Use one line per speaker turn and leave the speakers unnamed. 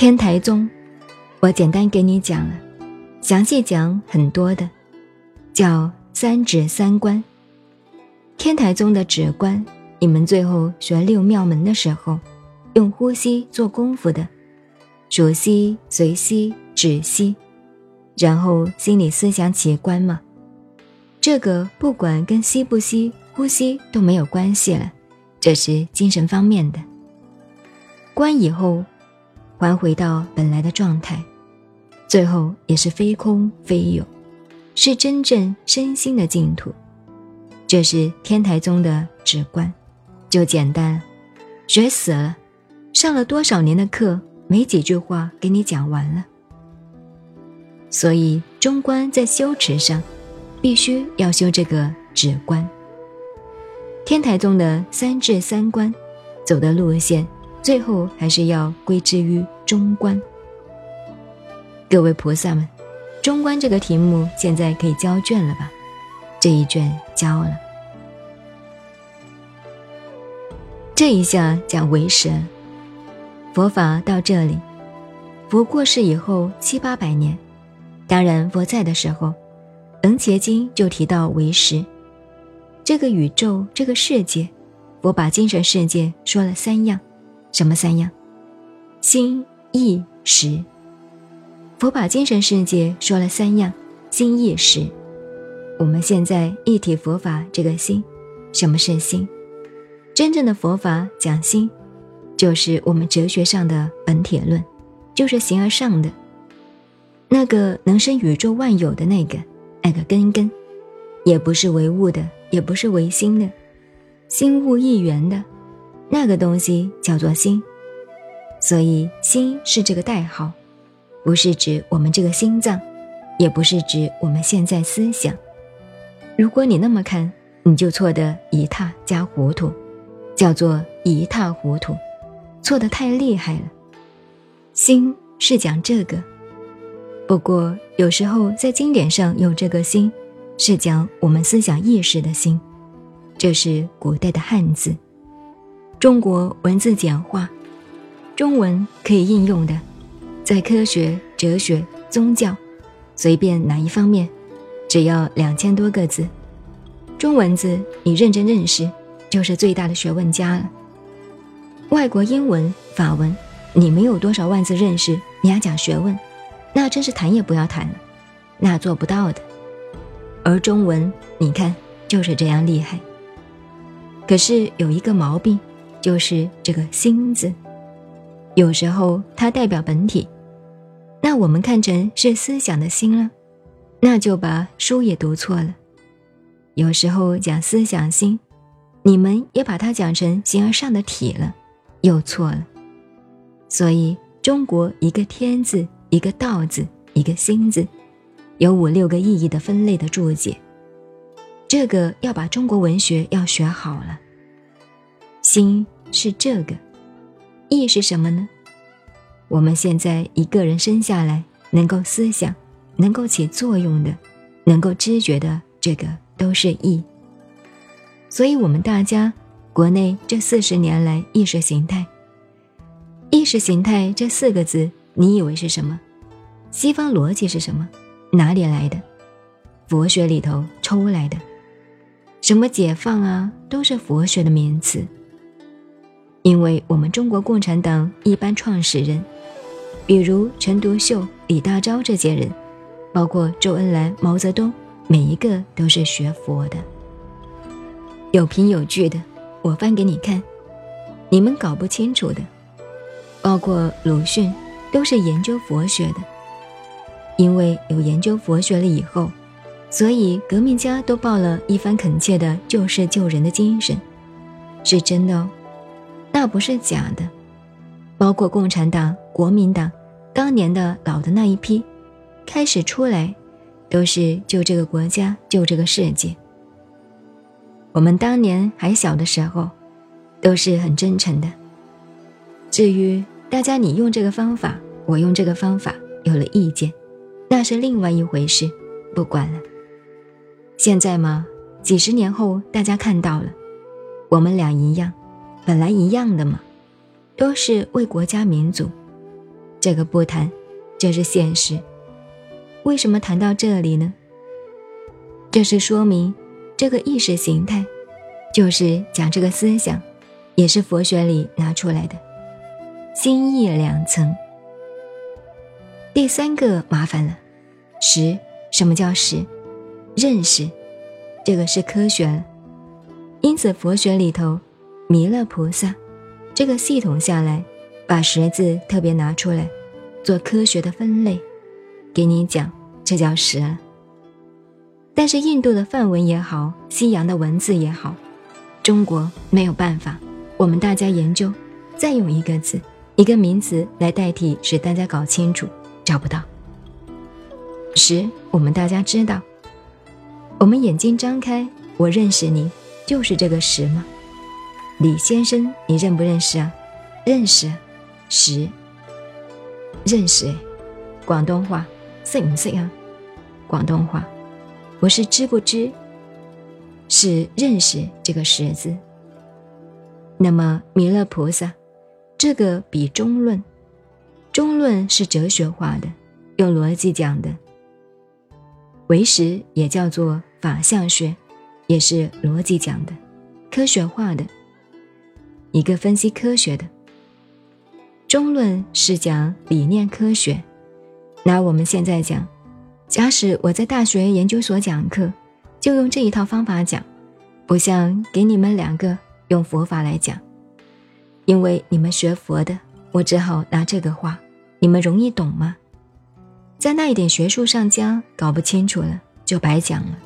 天台宗，我简单给你讲了，详细讲很多的，叫三指三观。天台宗的指观，你们最后学六妙门的时候，用呼吸做功夫的，数息、随息、止息，然后心里思想起观嘛。这个不管跟吸不吸、呼吸都没有关系了，这是精神方面的。观以后，还回到本来的状态，最后也是非空非有，是真正身心的净土。这是天台宗的直观，就简单，学死了，上了多少年的课，没几句话给你讲完了。所以中观在修持上，必须要修这个止观。天台宗的三至三观，走的路线，最后还是要归之于中观。各位菩萨们，中观这个题目现在可以交卷了吧？这一卷交了，这一下讲为神，佛法到这里，佛过世以后七八百年，当然佛在的时候，《楞伽经》就提到为实，这个宇宙这个世界，佛把精神世界说了三样，什么三样？心、意、识。佛把精神世界说了三样，心、意、识。我们现在一体佛法这个心，什么是心？真正的佛法讲心，就是我们哲学上的本体论，就是形而上的，那个能生宇宙万有的那个那个根根，也不是唯物的，也不是唯心的，心物一元的，那个东西叫做心。所以心是这个代号，不是指我们这个心脏，也不是指我们现在思想。如果你那么看，你就错得一塌加糊涂，叫做一塌糊涂，错得太厉害了。心是讲这个，不过有时候在经典上有这个心，是讲我们思想意识的心，这是古代的汉字，中国文字简化，中文可以应用的，在科学、哲学、宗教，随便哪一方面。只要两千多个字，中文字你认真认识，就是最大的学问家了。外国英文、法文，你没有多少万字认识，你还讲学问，那真是谈也不要谈了，那做不到的。而中文，你看就是这样厉害。可是有一个毛病，就是这个“心”字，有时候它代表本体，那我们看成是思想的心了。那就把书也读错了。有时候讲思想心，你们也把它讲成形而上的体了，又错了。所以中国一个天字，一个道字，一个心字，有五六个意义的分类的注解。这个要把中国文学要学好了。心是这个，意是什么呢？我们现在一个人生下来能够思想。能够起作用的，能够知觉的，这个都是意。所以，我们大家国内这四十年来意识形态，意识形态这四个字，你以为是什么？西方逻辑是什么？哪里来的？佛学里头抽来的？什么解放啊，都是佛学的名词。因为我们中国共产党一般创始人，比如陈独秀、李大钊这些人。包括周恩来、毛泽东，每一个都是学佛的，有凭有据的。我翻给你看，你们搞不清楚的。包括鲁迅，都是研究佛学的。因为有研究佛学了以后，所以革命家都抱了一番恳切的救世救人的精神，是真的哦，那不是假的。包括共产党、国民党，当年的老的那一批。开始出来，都是救这个国家，救这个世界。我们当年还小的时候，都是很真诚的。至于大家你用这个方法，我用这个方法，有了意见，那是另外一回事，不管了。现在嘛，几十年后大家看到了，我们俩一样，本来一样的嘛，都是为国家民族。这个不谈，这是现实。为什么谈到这里呢？这是说明这个意识形态，就是讲这个思想，也是佛学里拿出来的，心意两层。第三个麻烦了，识，什么叫识？认识，这个是科学了。因此佛学里头，弥勒菩萨这个系统下来，把识字特别拿出来，做科学的分类，给你讲，这叫识。但是印度的梵文也好，西洋的文字也好，中国没有办法。我们大家研究，再用一个字、一个名词来代替，使大家搞清楚。找不到。十，我们大家知道，我们眼睛张开，我认识你，就是这个十吗？李先生，你认不认识啊？认识，识，认识。广东话，识唔识啊？广东话，我是知不知？是认识这个识字。那么弥勒菩萨，这个比中论。中论是哲学化的，用逻辑讲的；唯识也叫做法相学，也是逻辑讲的，科学化的，一个分析科学的。中论是讲理念科学。拿我们现在讲，假使我在大学研究所讲课，就用这一套方法讲，不像给你们两个用佛法来讲，因为你们学佛的。我只好拿这个话，你们容易懂吗？在那一点学术上讲搞不清楚了，就白讲了。